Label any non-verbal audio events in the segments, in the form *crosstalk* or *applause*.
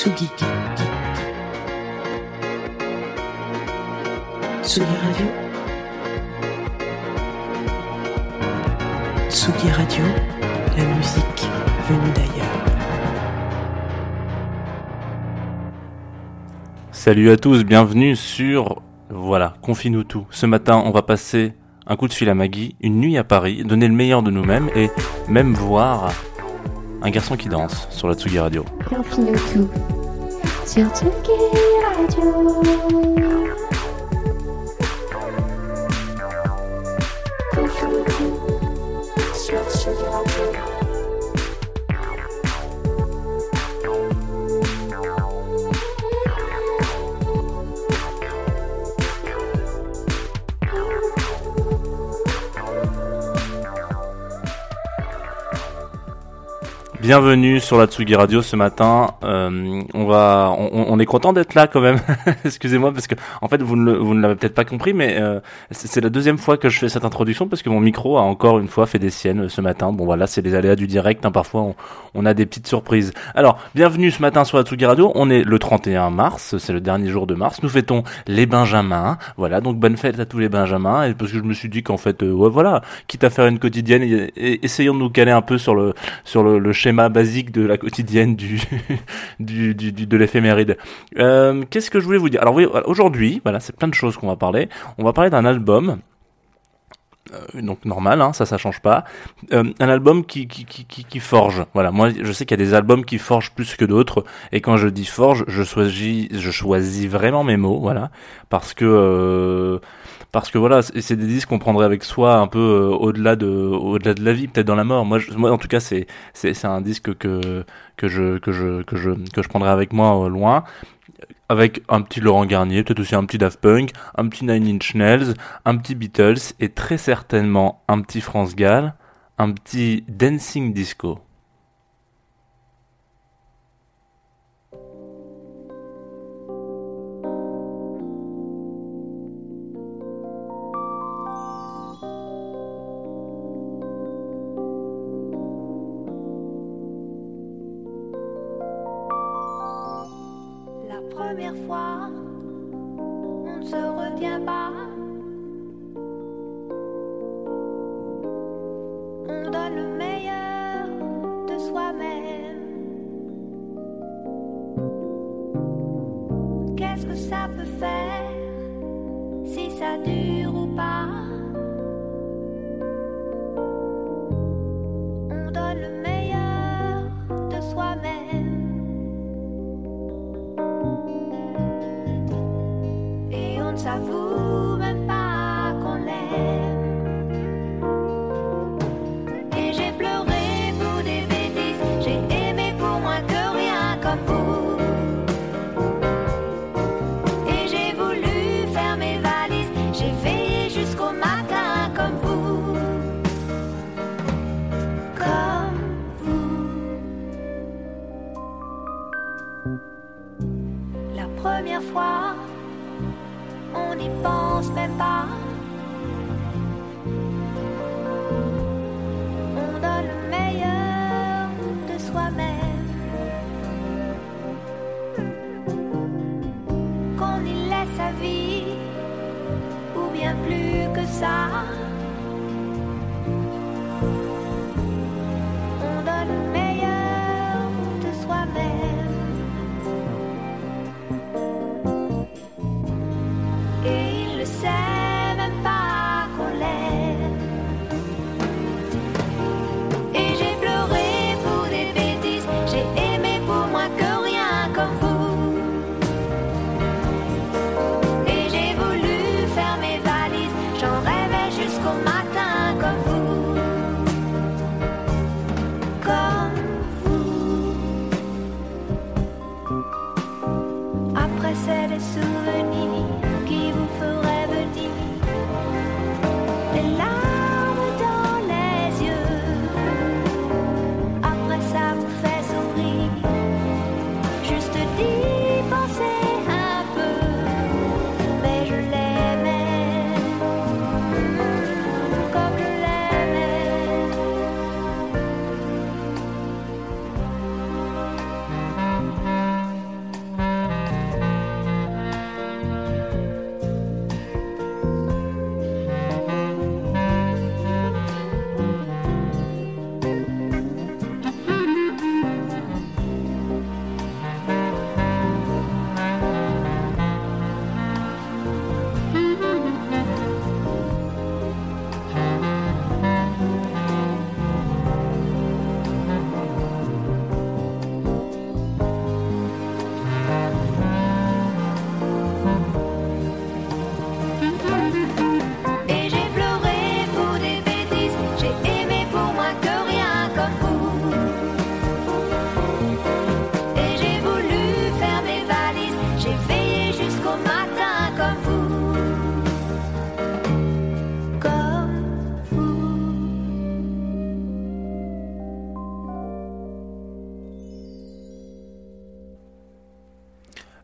Tsugi. Tsugi Radio. Tsugi Radio, la musique venue d'ailleurs. Salut à tous, bienvenue sur voilà, confie-nous tout. Ce matin, on va passer un coup de fil à Maggie, une nuit à Paris, donner le meilleur de nous-mêmes et même voir un garçon qui danse sur la Tsugi Radio. Bienvenue sur la Tsugi Radio ce matin. Euh, on va, on, on est content d'être là quand même. *laughs* Excusez-moi parce que en fait vous ne, vous ne l'avez peut-être pas compris, mais euh, c'est la deuxième fois que je fais cette introduction parce que mon micro a encore une fois fait des siennes euh, ce matin. Bon voilà, c'est les aléas du direct. hein, parfois on, on a des petites surprises. Alors bienvenue ce matin sur la Tsugi Radio. On est le 31 mars, c'est le dernier jour de mars. Nous fêtons les Benjamins. Voilà, donc bonne fête à tous les Benjamins. Et parce que je me suis dit qu'en fait, euh, ouais voilà, quitte à faire une quotidienne, et- essayons de nous caler un peu sur le sur le, le basique de la quotidienne *laughs* du, du, du, de l'éphéméride. Euh, Qu'est-ce que je voulais vous dire? Alors oui, aujourd'hui, voilà, c'est plein de choses qu'on va parler. On va parler d'un album. euh, donc normal, hein, ça, ça change pas. Euh, un album qui, qui, qui, forge. Voilà, moi, je sais qu'il y a des albums qui forgent plus que d'autres. Et quand je dis forge, je choisis, je choisis vraiment mes mots, voilà, parce que parce que voilà, c'est des disques qu'on prendrait avec soi un peu euh, au-delà de la vie, peut-être dans la mort. Moi, en tout cas, c'est un disque que je prendrais avec moi au loin avec un petit Laurent Garnier, peut-être aussi un petit Daft Punk, un petit Nine Inch Nails, un petit Beatles et très certainement un petit France Gall, un petit Dancing Disco.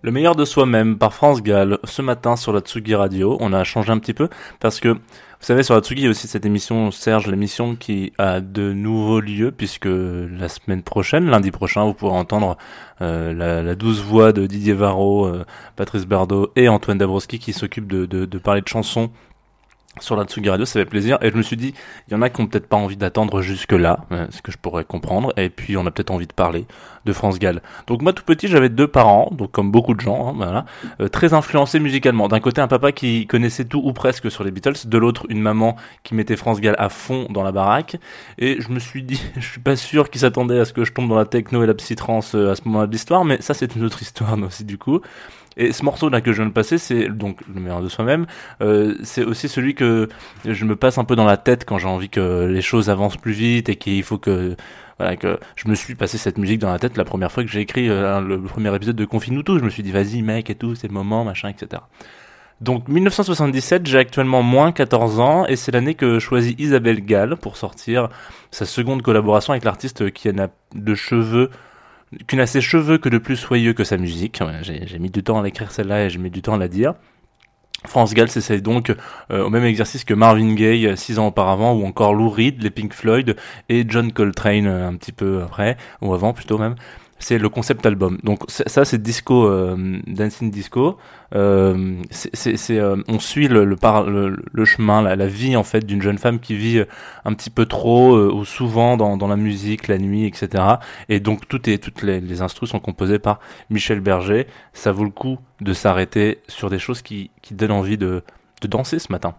Le meilleur de soi-même par France Gall ce matin sur la Tsugi Radio. On a changé un petit peu parce que vous savez sur la Tsugi il y a aussi cette émission Serge l'émission qui a de nouveaux lieux puisque la semaine prochaine, lundi prochain, vous pourrez entendre euh, la, la douce voix de Didier Varro, euh, Patrice Bardot et Antoine Dabrowski qui s'occupent de, de, de parler de chansons sur la Tsugi Radio, ça fait plaisir. Et je me suis dit, il y en a qui ont peut-être pas envie d'attendre jusque là, euh, ce que je pourrais comprendre. Et puis on a peut-être envie de parler de France Gall. Donc moi tout petit, j'avais deux parents, donc comme beaucoup de gens, hein, voilà, euh, très influencés musicalement. D'un côté un papa qui connaissait tout ou presque sur les Beatles, de l'autre une maman qui mettait France Gall à fond dans la baraque. Et je me suis dit, *laughs* je suis pas sûr qu'ils s'attendaient à ce que je tombe dans la techno et la psytrance euh, à ce moment-là de l'histoire, mais ça c'est une autre histoire *laughs* aussi du coup. Et ce morceau là que je viens de passer, c'est donc le meilleur de soi-même. Euh, c'est aussi celui que je me passe un peu dans la tête quand j'ai envie que les choses avancent plus vite et qu'il faut que voilà que je me suis passé cette musique dans la tête la première fois que j'ai écrit euh, le premier épisode de Confine-nous tout. Je me suis dit vas-y mec et tout, c'est le moment machin etc. Donc 1977, j'ai actuellement moins 14 ans et c'est l'année que choisit Isabelle Gall pour sortir sa seconde collaboration avec l'artiste qui n'a de cheveux qui n'a ses cheveux que de plus soyeux que sa musique. J'ai mis du temps à l'écrire celle-là et j'ai mis du temps à la dire. France Gall s'essaye donc euh, au même exercice que Marvin Gaye euh, six ans auparavant, ou encore Lou Reed, les Pink Floyd et John Coltrane euh, un petit peu après, ou avant plutôt même. C'est le concept album. Donc ça c'est disco, euh, dancing disco. Euh, c'est, euh, on suit le, le, par, le, le chemin, la, la vie en fait d'une jeune femme qui vit euh, un petit peu trop euh, ou souvent dans, dans la musique, la nuit, etc. Et donc tout est, toutes les, les instrus sont composés par Michel Berger. Ça vaut le coup de s'arrêter sur des choses qui, qui donnent envie de, de danser ce matin.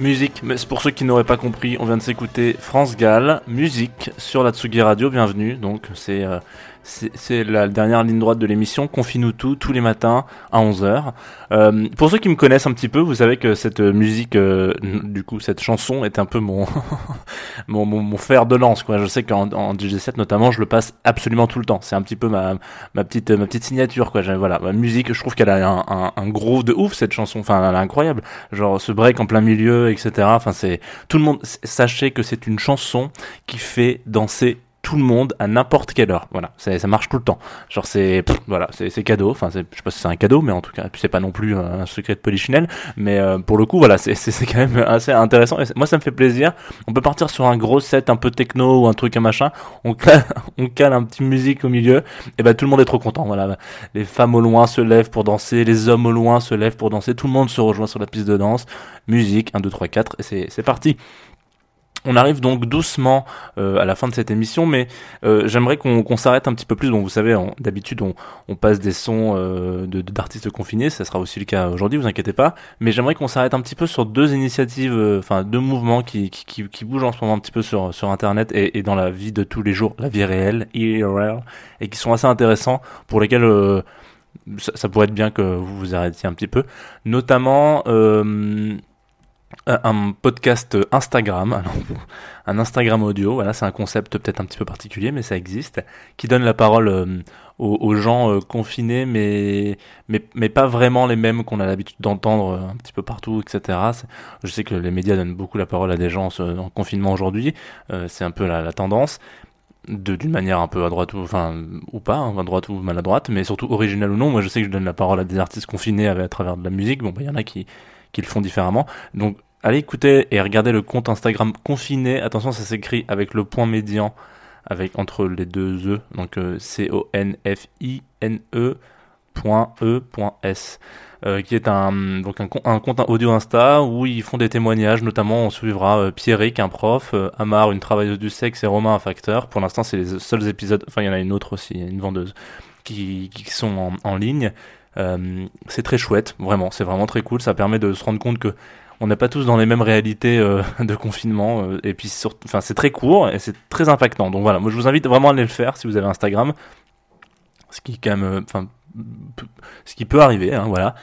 Musique, mais pour ceux qui n'auraient pas compris, on vient de s'écouter France Gall, musique sur la Tsugi Radio, bienvenue. Donc c'est euh, c'est la dernière ligne droite de l'émission, Confine-nous tout, tous les matins à 11h. Euh, pour ceux qui me connaissent un petit peu, vous savez que cette musique, euh, du coup cette chanson est un peu mon *laughs* mon, mon, fer de lance. Je sais qu'en en DJ7 notamment, je le passe absolument tout le temps. C'est un petit peu ma, ma petite ma petite signature. Voilà, ma musique, je trouve qu'elle a un, un, un gros de ouf cette chanson. Enfin, elle est incroyable. Genre ce break en plein milieu, etc. Enfin, c'est tout le monde. Sachez que c'est une chanson qui fait danser tout le monde à n'importe quelle heure. Voilà, c'est- ça marche tout le temps. Genre c'est voilà, c'est cadeau. Enfin, je sais pas si c'est un cadeau, mais en tout cas, c'est pas non plus un secret de polichinelle. Mais euh, pour le coup, voilà, c'est c'est quand même assez intéressant. Et moi, ça me fait plaisir. On peut partir sur un gros set un peu techno ou un truc un machin. On cale, *laughs* on cale un petit musique au milieu. Et ben tout le monde est trop content. Voilà, les femmes au loin se lèvent pour danser, les hommes au loin se lèvent pour danser. Tout le monde se rejoint sur la piste de danse. Musique 1 2 3 4 et c'est parti. On arrive donc doucement euh, à la fin de cette émission, mais euh, j'aimerais qu'on s'arrête un petit peu plus. Bon, vous savez, d'habitude, on, passe des sons euh, d'artistes confinés, ça sera aussi le cas aujourd'hui, vous inquiétez pas. Mais j'aimerais qu'on s'arrête un petit peu sur deux initiatives, enfin deux mouvements qui, bougent en ce moment un petit peu sur, Internet et, dans la vie de tous les jours, la vie réelle, IRL, et qui sont assez intéressants, pour lesquels ça, ça pourrait être bien que vous vous arrêtiez un petit peu. Notamment... Euh, un podcast Instagram, un Instagram audio, voilà, c'est un concept peut-être un petit peu particulier, mais ça existe, qui donne la parole euh, aux, gens euh, confinés, mais, mais, mais pas vraiment les mêmes qu'on a l'habitude d'entendre un petit peu partout, etc. Je sais que les médias donnent beaucoup la parole à des gens en confinement aujourd'hui, c'est un peu la, la tendance, d'une manière un peu à droite ou, enfin, ou pas, hein, à droite ou maladroite, mais surtout originale ou non. Moi, je sais que je donne la parole à des artistes confinés à, à travers de la musique. Bon, bah, il y en a qui, qui le font différemment. Donc, allez écouter et regardez le compte Instagram confiné. Attention, ça s'écrit avec le point médian, avec entre les deux E, donc euh, C-O-N-F-I-N-E point E point S. euh, qui est un donc un, com- un compte audio Insta où ils font des témoignages. Notamment, on suivra euh, Pierrick, un prof, euh, Amar, une travailleuse du sexe, et Romain, un facteur. Pour l'instant, c'est les seuls épisodes. Enfin, il y en a une autre aussi, une vendeuse, qui, sont en, en ligne. Euh, c'est très chouette, vraiment. C'est vraiment très cool. Ça permet de se rendre compte que on n'est pas tous dans les mêmes réalités euh, *laughs* de confinement. euh, et puis, enfin, c'est très court et c'est très impactant. Donc voilà, moi, je vous invite vraiment à aller le faire si vous avez Instagram. Ce qui, quand même, euh, enfin, ce qui peut arriver, hein, voilà.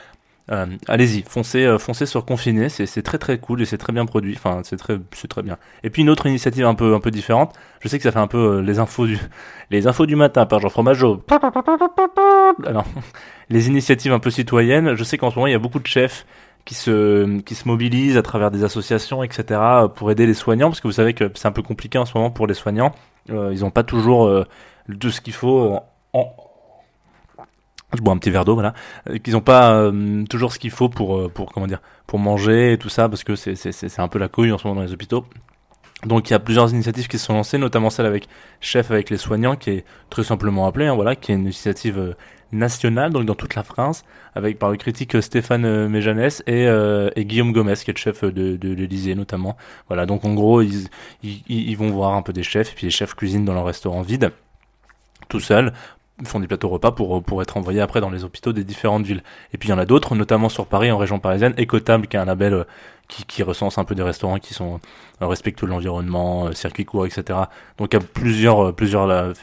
Allez-y, foncez, foncez sur Confiné, c'est très très cool et c'est très bien produit. Enfin, c'est très, c'est très bien. Et puis une autre initiative un peu, un peu différente. Je sais que ça fait un peu les infos du, *laughs* les infos du matin par Jean Fromageau. Alors, *laughs* les initiatives un peu citoyennes. Je sais qu'en ce moment il y a beaucoup de chefs qui se, qui se mobilisent à travers des associations, etc. pour aider les soignants, parce que vous savez que c'est un peu compliqué en ce moment pour les soignants. Euh, ils n'ont pas toujours euh, tout ce qu'il faut en, je bois un petit verre d'eau, voilà, euh, qu'ils n'ont pas toujours ce qu'il faut pour, pour comment dire, pour manger et tout ça, parce que c'est c'est c'est un peu la couille en ce moment dans les hôpitaux. Donc il y a plusieurs initiatives qui se sont lancées, notamment celle avec Chef avec les soignants, qui est très simplement appelée, hein, voilà, qui est une initiative nationale, donc dans toute la France, avec par le critique euh, Stéphane euh, Méjanès et, euh, et Guillaume Gomez, qui est le chef de, de l'Élysée notamment. Voilà, donc en gros, ils, vont voir un peu des chefs, et puis les chefs cuisinent dans leur restaurant vide, tout seuls, ils font des plateaux repas pour, être envoyés après dans les hôpitaux des différentes villes. Et puis il y en a d'autres, notamment sur Paris, en région parisienne, Ecotable, qui est un label qui, qui recense un peu des restaurants qui sont euh, respectueux de l'environnement, euh, circuit court, etc. Donc il y a plusieurs, euh, plusieurs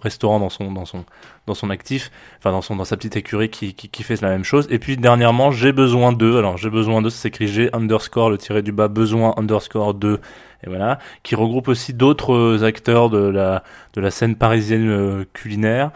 restaurants dans son, dans son, dans son actif, enfin dans son, dans sa petite écurie qui, qui, qui fait la même chose. Et puis dernièrement, j'ai besoin d'eux. Alors j'ai besoin d'eux, ça s'écrit G underscore le tiré du bas besoin underscore 2 et voilà, qui regroupe aussi d'autres acteurs de la de la scène parisienne culinaire.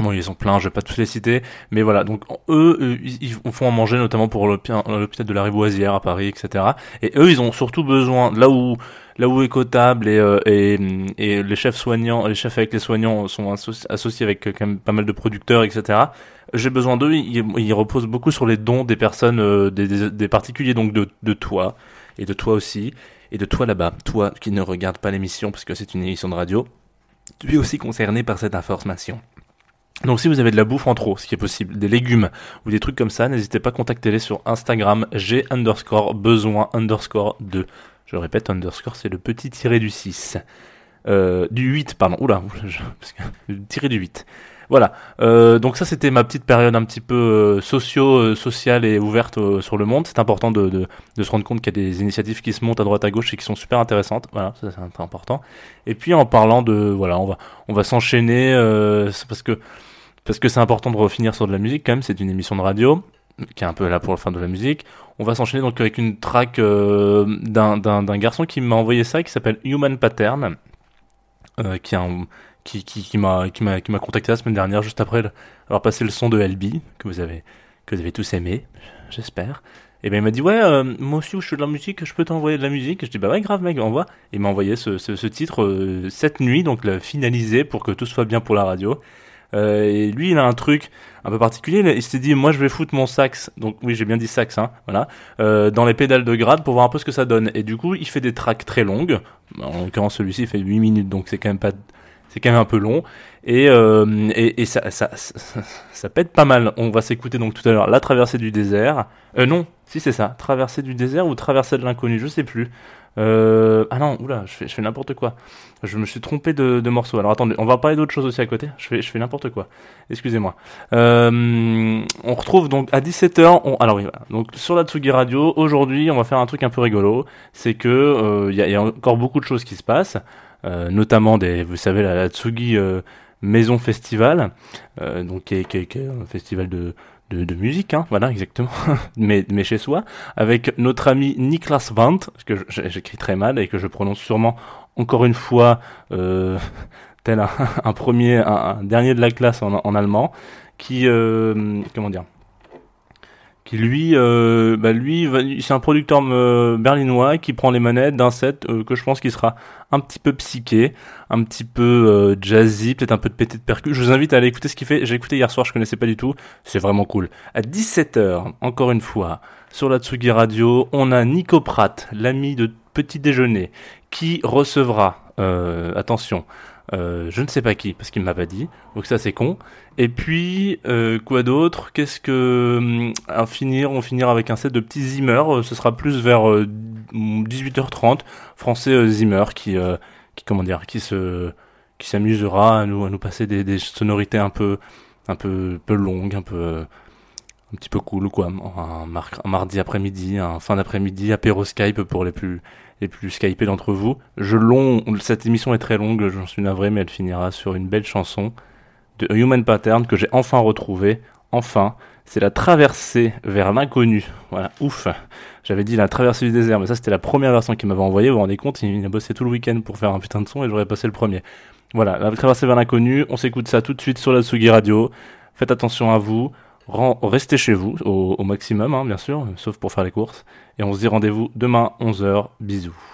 Bon, ils sont pleins, je vais pas tous les citer, mais voilà. Donc eux, euh, ils, font à manger notamment pour l'hôpi- l'hôpital de la Riboisière à Paris, etc. Et eux, ils ont surtout besoin là où là où Écotable et, euh, et et les chefs soignants, les chefs avec les soignants sont associ- associés avec euh, quand même pas mal de producteurs, etc. J'ai besoin d'eux. Ils, ils reposent beaucoup sur les dons des personnes, des, des, des particuliers, donc de de toi et de toi aussi et de toi là-bas, toi qui ne regarde pas l'émission parce que c'est une émission de radio. Tu es aussi concerné par cette information. Donc si vous avez de la bouffe en trop, ce qui est possible, des légumes ou des trucs comme ça, n'hésitez pas à contacter-les sur Instagram g underscore besoin underscore 2. Je répète, underscore c'est le petit tiré du 6. Euh, du 8, pardon. Oula, parce que, tiré du 8. Voilà. Euh, donc ça, c'était ma petite période un petit peu euh, socio, euh, sociale et ouverte sur le monde. C'est important de, se rendre compte qu'il y a des initiatives qui se montent à droite à gauche et qui sont super intéressantes. Voilà, ça c'est important. Et puis en parlant de, voilà, on va, on va s'enchaîner parce que parce que c'est important de refinir sur de la musique quand même. C'est une émission de radio qui est un peu là pour le fin de la musique. On va s'enchaîner donc avec une track d'un garçon qui m'a envoyé ça, qui s'appelle Human Pattern, qui est un qui, m'a contacté la semaine dernière juste après avoir passé le son de LB que vous avez tous aimé j'espère. Et ben il m'a dit ouais euh, moi aussi je fais de la musique je peux t'envoyer de la musique. Je dis bah ouais grave mec envoie. Et il m'a envoyé ce, titre euh, cette nuit donc le finalisé pour que tout soit bien pour la radio. Euh, et lui il a un truc un peu particulier. Il, s'est dit moi je vais foutre mon sax. Donc oui j'ai bien dit sax hein voilà. Euh, dans les pédales de grade pour voir un peu ce que ça donne. Et du coup il fait des tracks très longues. En l'occurrence celui-ci fait 8 minutes donc c'est quand même pas c'est quand même un peu long et, euh, et, et ça, ça, ça, ça pète pas mal. On va s'écouter donc tout à l'heure la traversée du désert. Euh, non, si c'est ça, traversée du désert ou traversée de l'inconnu, je sais plus. Euh, ah non, oula, je fais, je fais n'importe quoi. Je me suis trompé de, de morceau. Alors attendez, on va parler d'autre chose aussi à côté. Je fais, je fais n'importe quoi. Excusez-moi. Euh, on retrouve donc à 17h. On, alors oui, donc sur la Tsugi Radio, aujourd'hui, on va faire un truc un peu rigolo. C'est que euh, il y, a, encore beaucoup de choses qui se passent notamment des, vous savez, la, la Tsugi euh, Maison Festival, euh, donc qui est, qui est- qui est un festival de, de, de musique, hein, voilà exactement, *laughs* mais, mais chez soi, avec notre ami Niklas Vandt, que j'écris très mal et que je prononce sûrement encore une fois euh, *laughs* tel un, premier, un, dernier de la classe en, en allemand, qui, euh, comment dire, qui lui, euh, bah lui, c'est un producteur euh, berlinois qui prend les manettes d'un set euh, que je pense qui sera un petit peu psyché, un petit peu euh, jazzy, peut-être un peu de pété de percu. Je vous invite à aller écouter ce qu'il fait. J'ai écouté hier soir, je connaissais pas du tout. C'est vraiment cool. À 17h, encore une fois, sur la Tsugi Radio, on a Nico Pratt, l'ami de petit déjeuner, qui recevra, attention, euh, je ne sais pas qui, parce qu'il m'a pas dit, donc ça c'est con. Et puis, euh, quoi d'autre? Qu'est-ce que... À finir, on finira avec un set de petits Zimmer, euh, ce sera plus vers euh, 18h30, français euh, Zimmer, qui, euh, qui, comment dire, qui se qui s'amusera à nous, à nous passer des, sonorités un peu, un peu, peu longues, un peu, euh, un petit peu cool, quoi. Un, un mardi après-midi, un fin d'après-midi, apéro Skype pour les plus, les plus Skypés d'entre vous. Je cette émission est très longue, j'en suis navré, mais elle finira sur une belle chanson de Human Pattern que j'ai enfin retrouvée. Enfin, c'est la traversée vers l'inconnu. Voilà, ouf. J'avais dit la traversée du désert, mais ça c'était la première version qu'il m'avait envoyée. Vous vous rendez compte, il a bossé tout le week-end pour faire un putain de son et j'aurais passé le premier. Voilà, la traversée vers l'inconnu. On s'écoute ça tout de suite sur la Tsugi Radio. Faites attention à vous. Restez chez vous au, au maximum, hein, bien sûr, sauf pour faire les courses. Et on se dit rendez-vous demain 11h. Bisous.